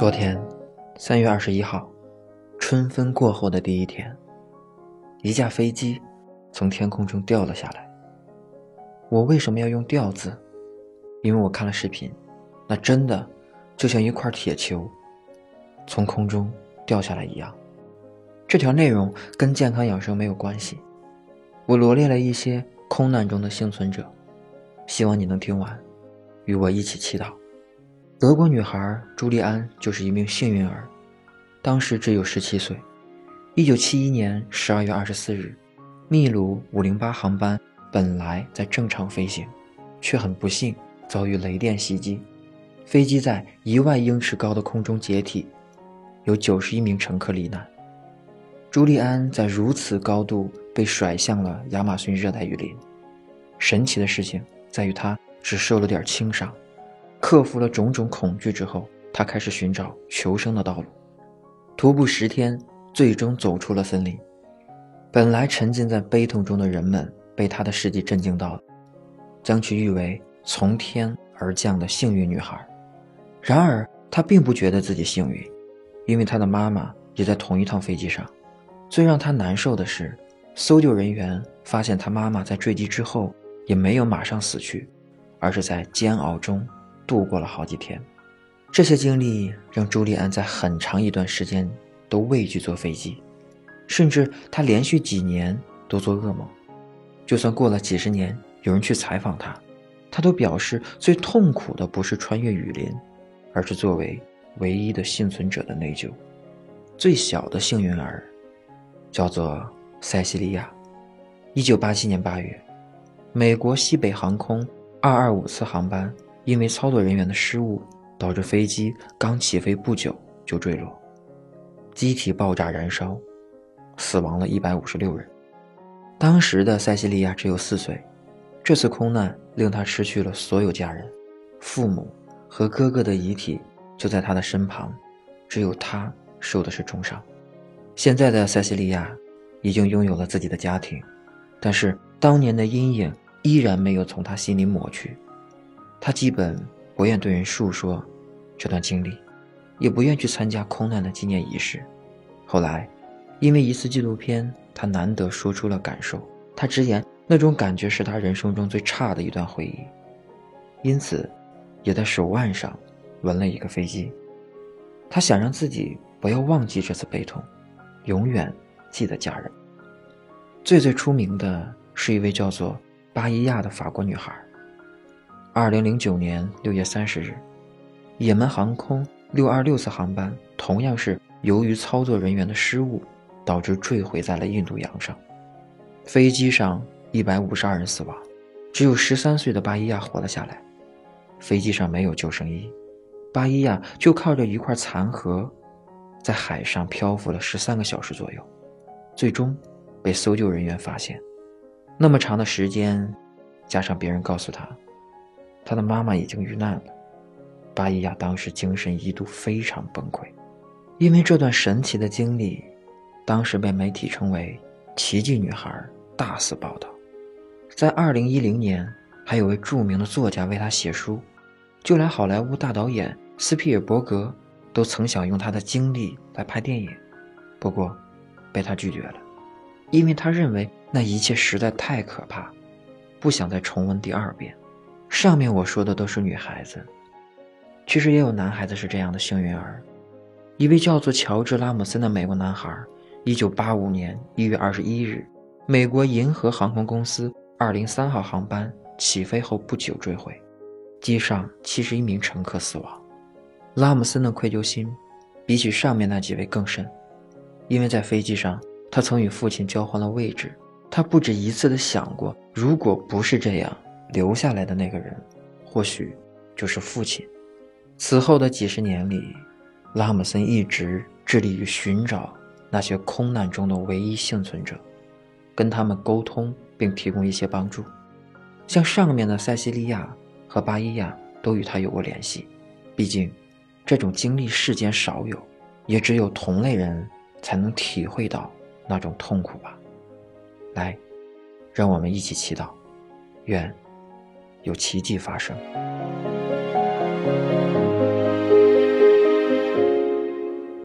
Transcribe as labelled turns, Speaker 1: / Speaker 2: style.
Speaker 1: 昨天，三月二十一号，春分过后的第一天，一架飞机从天空中掉了下来。我为什么要用“掉”字？因为我看了视频，那真的就像一块铁球从空中掉下来一样。这条内容跟健康养生没有关系。我罗列了一些空难中的幸存者，希望你能听完，与我一起祈祷。德国女孩朱莉安就是一名幸运儿，当时只有十七岁。一九七一年十二月二十四日，秘鲁五零八航班本来在正常飞行，却很不幸遭遇雷电袭击，飞机在一万英尺高的空中解体，有九十一名乘客罹难。朱莉安在如此高度被甩向了亚马逊热带雨林，神奇的事情在于她只受了点轻伤。克服了种种恐惧之后，他开始寻找求生的道路。徒步十天，最终走出了森林。本来沉浸在悲痛中的人们被他的事迹震惊到了，将其誉为从天而降的幸运女孩。然而，她并不觉得自己幸运，因为她的妈妈也在同一趟飞机上。最让她难受的是，搜救人员发现她妈妈在坠机之后也没有马上死去，而是在煎熬中。度过了好几天，这些经历让朱利安在很长一段时间都畏惧坐飞机，甚至他连续几年都做噩梦。就算过了几十年，有人去采访他，他都表示最痛苦的不是穿越雨林，而是作为唯一的幸存者的内疚。最小的幸运儿叫做塞西利亚。一九八七年八月，美国西北航空二二五次航班。因为操作人员的失误，导致飞机刚起飞不久就坠落，机体爆炸燃烧，死亡了一百五十六人。当时的塞西利亚只有四岁，这次空难令他失去了所有家人，父母和哥哥的遗体就在他的身旁，只有他受的是重伤。现在的塞西利亚已经拥有了自己的家庭，但是当年的阴影依然没有从他心里抹去。他基本不愿对人述说这段经历，也不愿去参加空难的纪念仪式。后来，因为一次纪录片，他难得说出了感受。他直言，那种感觉是他人生中最差的一段回忆，因此，也在手腕上纹了一个飞机。他想让自己不要忘记这次悲痛，永远记得家人。最最出名的是一位叫做巴伊亚的法国女孩。二零零九年六月三十日，也门航空六二六次航班同样是由于操作人员的失误，导致坠毁在了印度洋上。飞机上一百五十二人死亡，只有十三岁的巴伊亚活了下来。飞机上没有救生衣，巴伊亚就靠着一块残核，在海上漂浮了十三个小时左右，最终被搜救人员发现。那么长的时间，加上别人告诉他。他的妈妈已经遇难了，巴伊亚当时精神一度非常崩溃，因为这段神奇的经历，当时被媒体称为“奇迹女孩”大肆报道。在2010年，还有位著名的作家为她写书，就连好莱坞大导演斯皮尔伯格都曾想用他的经历来拍电影，不过被他拒绝了，因为他认为那一切实在太可怕，不想再重温第二遍。上面我说的都是女孩子，其实也有男孩子是这样的幸运儿。一位叫做乔治·拉姆森的美国男孩，1985年1月21日，美国银河航空公司203号航班起飞后不久坠毁，机上71名乘客死亡。拉姆森的愧疚心比起上面那几位更深，因为在飞机上，他曾与父亲交换了位置，他不止一次地想过，如果不是这样。留下来的那个人，或许就是父亲。此后的几十年里，拉姆森一直致力于寻找那些空难中的唯一幸存者，跟他们沟通并提供一些帮助。像上面的塞西利亚和巴伊亚都与他有过联系。毕竟，这种经历世间少有，也只有同类人才能体会到那种痛苦吧。来，让我们一起祈祷，愿。有奇迹发生。